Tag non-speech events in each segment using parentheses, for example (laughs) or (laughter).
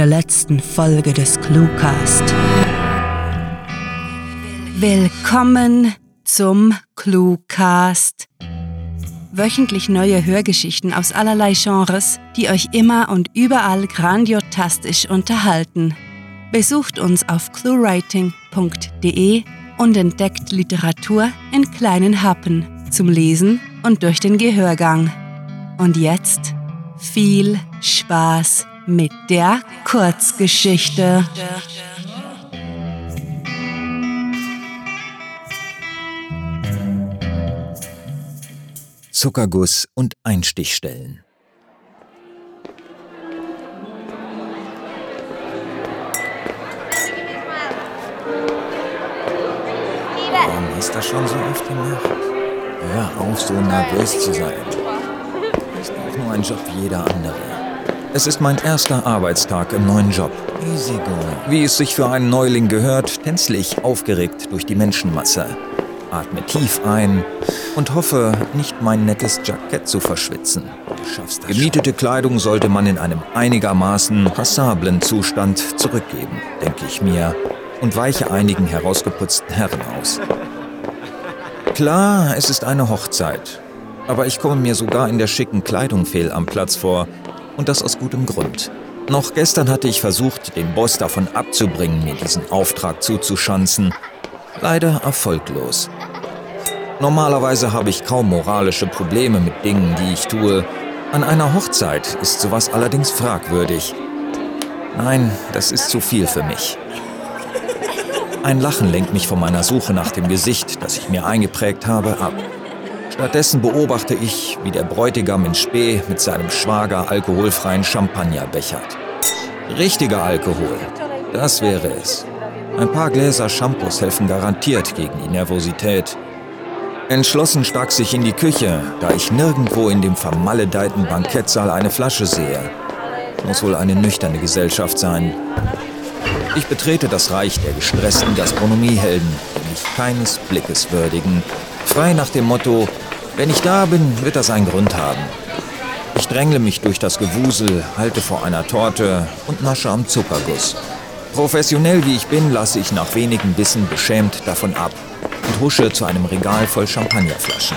der letzten Folge des Cluecast. Willkommen zum Cluecast. Wöchentlich neue Hörgeschichten aus allerlei Genres, die euch immer und überall grandiotastisch unterhalten. Besucht uns auf cluewriting.de und entdeckt Literatur in kleinen Happen zum Lesen und durch den Gehörgang. Und jetzt viel Spaß mit der Kurzgeschichte. Zuckerguss und Einstichstellen. Warum du das schon so oft gemacht? Hör auf, so nervös zu sein. Ist auch nur ein Job wie jeder andere. Es ist mein erster Arbeitstag im neuen Job. Easy going. Wie es sich für einen Neuling gehört, tänzle ich aufgeregt durch die Menschenmasse. Atme tief ein und hoffe, nicht mein nettes Jackett zu verschwitzen. Gemietete Kleidung sollte man in einem einigermaßen passablen Zustand zurückgeben, denke ich mir, und weiche einigen herausgeputzten Herren aus. (laughs) Klar, es ist eine Hochzeit, aber ich komme mir sogar in der schicken Kleidung fehl am Platz vor, und das aus gutem Grund. Noch gestern hatte ich versucht, den Boss davon abzubringen, mir diesen Auftrag zuzuschanzen. Leider erfolglos. Normalerweise habe ich kaum moralische Probleme mit Dingen, die ich tue. An einer Hochzeit ist sowas allerdings fragwürdig. Nein, das ist zu viel für mich. Ein Lachen lenkt mich von meiner Suche nach dem Gesicht, das ich mir eingeprägt habe, ab. Stattdessen beobachte ich, wie der Bräutigam in Spee mit seinem Schwager alkoholfreien Champagner bechert. Richtiger Alkohol, das wäre es. Ein paar Gläser Shampoos helfen garantiert gegen die Nervosität. Entschlossen stak sich in die Küche, da ich nirgendwo in dem vermaledeiten Bankettsaal eine Flasche sehe. Muss wohl eine nüchterne Gesellschaft sein. Ich betrete das Reich der gestressten Gastronomiehelden, die mich keines Blickes würdigen. Frei nach dem Motto, wenn ich da bin, wird das einen Grund haben. Ich drängle mich durch das Gewusel, halte vor einer Torte und nasche am Zuckerguss. Professionell wie ich bin, lasse ich nach wenigen Bissen beschämt davon ab und husche zu einem Regal voll Champagnerflaschen.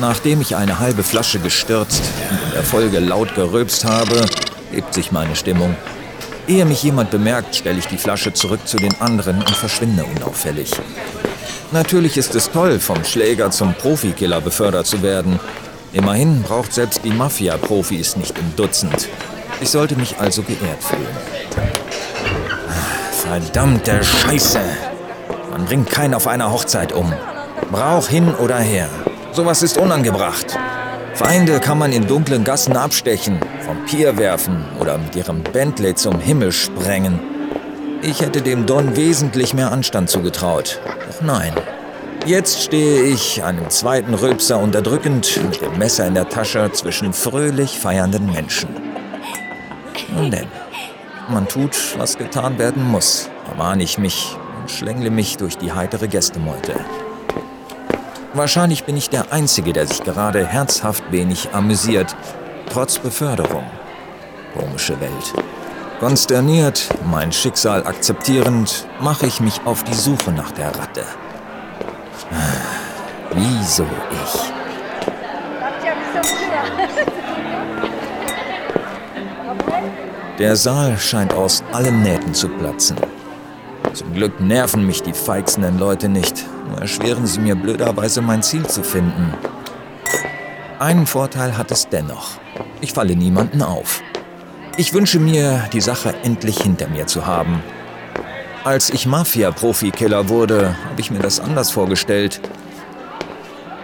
Nachdem ich eine halbe Flasche gestürzt und in der Folge laut gerülpst habe, hebt sich meine Stimmung. Ehe mich jemand bemerkt, stelle ich die Flasche zurück zu den anderen und verschwinde unauffällig. Natürlich ist es toll, vom Schläger zum Profikiller befördert zu werden. Immerhin braucht selbst die Mafia-Profis nicht im Dutzend. Ich sollte mich also geehrt fühlen. Verdammte Scheiße! Man bringt keinen auf einer Hochzeit um. Brauch hin oder her. Sowas ist unangebracht. Feinde kann man in dunklen Gassen abstechen, vom Pier werfen oder mit ihrem Bentley zum Himmel sprengen. Ich hätte dem Don wesentlich mehr Anstand zugetraut. Doch nein. Jetzt stehe ich, einem zweiten Rülpser unterdrückend, mit dem Messer in der Tasche zwischen fröhlich feiernden Menschen. Nun denn, man tut, was getan werden muss, ermahne ich mich und schlängle mich durch die heitere Gästemeute. Wahrscheinlich bin ich der Einzige, der sich gerade herzhaft wenig amüsiert, trotz Beförderung. Komische Welt. Konsterniert, mein Schicksal akzeptierend, mache ich mich auf die Suche nach der Ratte. Wieso ich? Der Saal scheint aus allen Nähten zu platzen. Zum Glück nerven mich die feixenden Leute nicht, nur erschweren sie mir blöderweise mein Ziel zu finden. Einen Vorteil hat es dennoch. Ich falle niemanden auf. Ich wünsche mir, die Sache endlich hinter mir zu haben. Als ich Mafia-Profikiller wurde, habe ich mir das anders vorgestellt.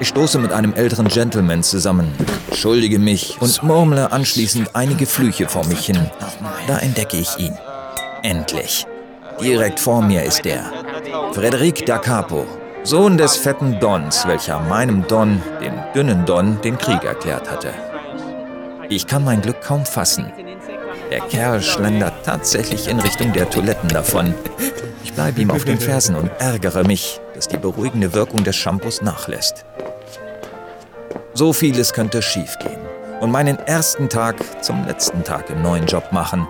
Ich stoße mit einem älteren Gentleman zusammen, schuldige mich und murmle anschließend einige Flüche vor mich hin. Da entdecke ich ihn. Endlich. Direkt vor mir ist er. Frederic da Capo, Sohn des fetten Dons, welcher meinem Don, dem dünnen Don, den Krieg erklärt hatte. Ich kann mein Glück kaum fassen. Der Kerl schlendert tatsächlich in Richtung der Toiletten davon. Ich bleibe ihm auf den Fersen und ärgere mich, dass die beruhigende Wirkung des Shampoos nachlässt. So vieles könnte schiefgehen. und meinen ersten Tag zum letzten Tag im neuen Job machen.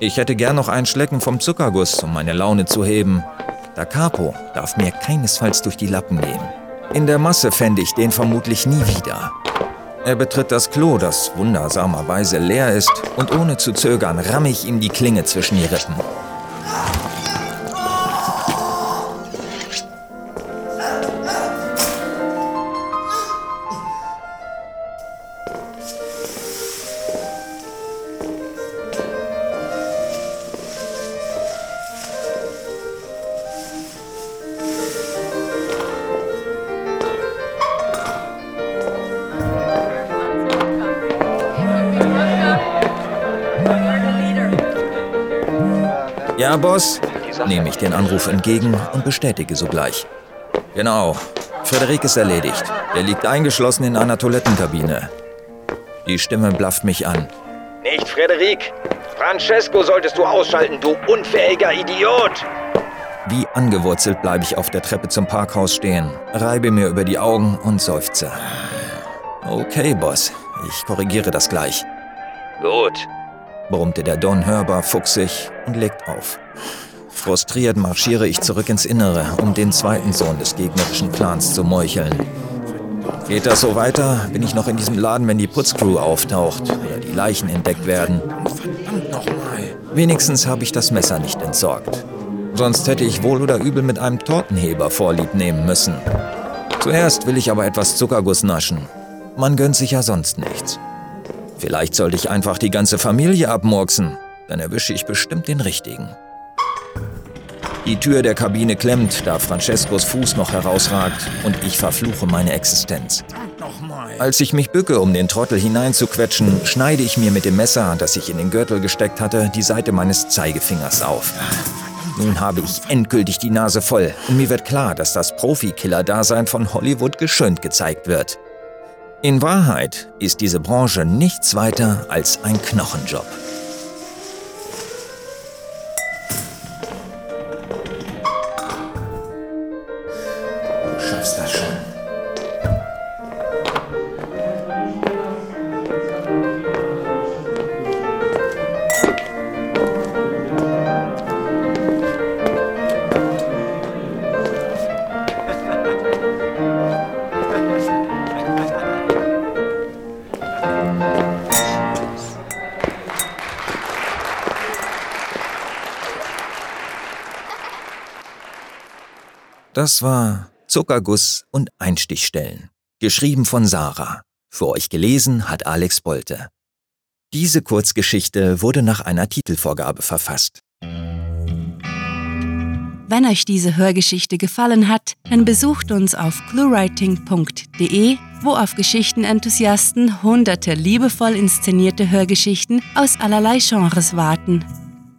Ich hätte gern noch einen Schlecken vom Zuckerguss, um meine Laune zu heben. Da Capo darf mir keinesfalls durch die Lappen gehen. In der Masse fände ich den vermutlich nie wieder. Er betritt das Klo, das wundersamerweise leer ist, und ohne zu zögern ramme ich ihm die Klinge zwischen die Rippen. Ja, Boss? Nehme ich den Anruf entgegen und bestätige sogleich. Genau. Frederik ist erledigt. Er liegt eingeschlossen in einer Toilettenkabine. Die Stimme blafft mich an. Nicht Frederik! Francesco solltest du ausschalten, du unfähiger Idiot! Wie angewurzelt bleibe ich auf der Treppe zum Parkhaus stehen, reibe mir über die Augen und seufze. Okay, Boss. Ich korrigiere das gleich. Gut, brummte der Don hörbar fuchsig und legt auf. Frustriert marschiere ich zurück ins Innere, um den zweiten Sohn des gegnerischen Clans zu meucheln. Geht das so weiter, bin ich noch in diesem Laden, wenn die Putzcrew auftaucht oder die Leichen entdeckt werden. Verdammt nochmal. Wenigstens habe ich das Messer nicht entsorgt. Sonst hätte ich wohl oder übel mit einem Tortenheber Vorlieb nehmen müssen. Zuerst will ich aber etwas Zuckerguss naschen. Man gönnt sich ja sonst nichts. Vielleicht sollte ich einfach die ganze Familie abmurksen. Dann erwische ich bestimmt den richtigen. Die Tür der Kabine klemmt, da Francescos Fuß noch herausragt und ich verfluche meine Existenz. Als ich mich bücke, um den Trottel hineinzuquetschen, schneide ich mir mit dem Messer, das ich in den Gürtel gesteckt hatte, die Seite meines Zeigefingers auf. Nun habe ich endgültig die Nase voll und mir wird klar, dass das Profikiller-Dasein von Hollywood geschönt gezeigt wird. In Wahrheit ist diese Branche nichts weiter als ein Knochenjob. Das war Zuckerguss und Einstichstellen. Geschrieben von Sarah. Für euch gelesen hat Alex Bolte. Diese Kurzgeschichte wurde nach einer Titelvorgabe verfasst. Wenn euch diese Hörgeschichte gefallen hat, dann besucht uns auf cluewriting.de, wo auf Geschichtenenthusiasten hunderte liebevoll inszenierte Hörgeschichten aus allerlei Genres warten.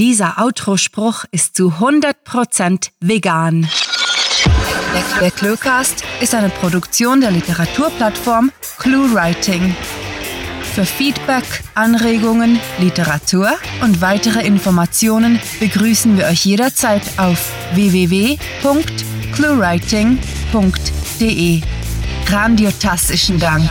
Dieser Outro-Spruch ist zu 100% vegan. Der Cluecast ist eine Produktion der Literaturplattform ClueWriting. Für Feedback, Anregungen, Literatur und weitere Informationen begrüßen wir euch jederzeit auf www.cluewriting.de. Grandiotastischen Dank.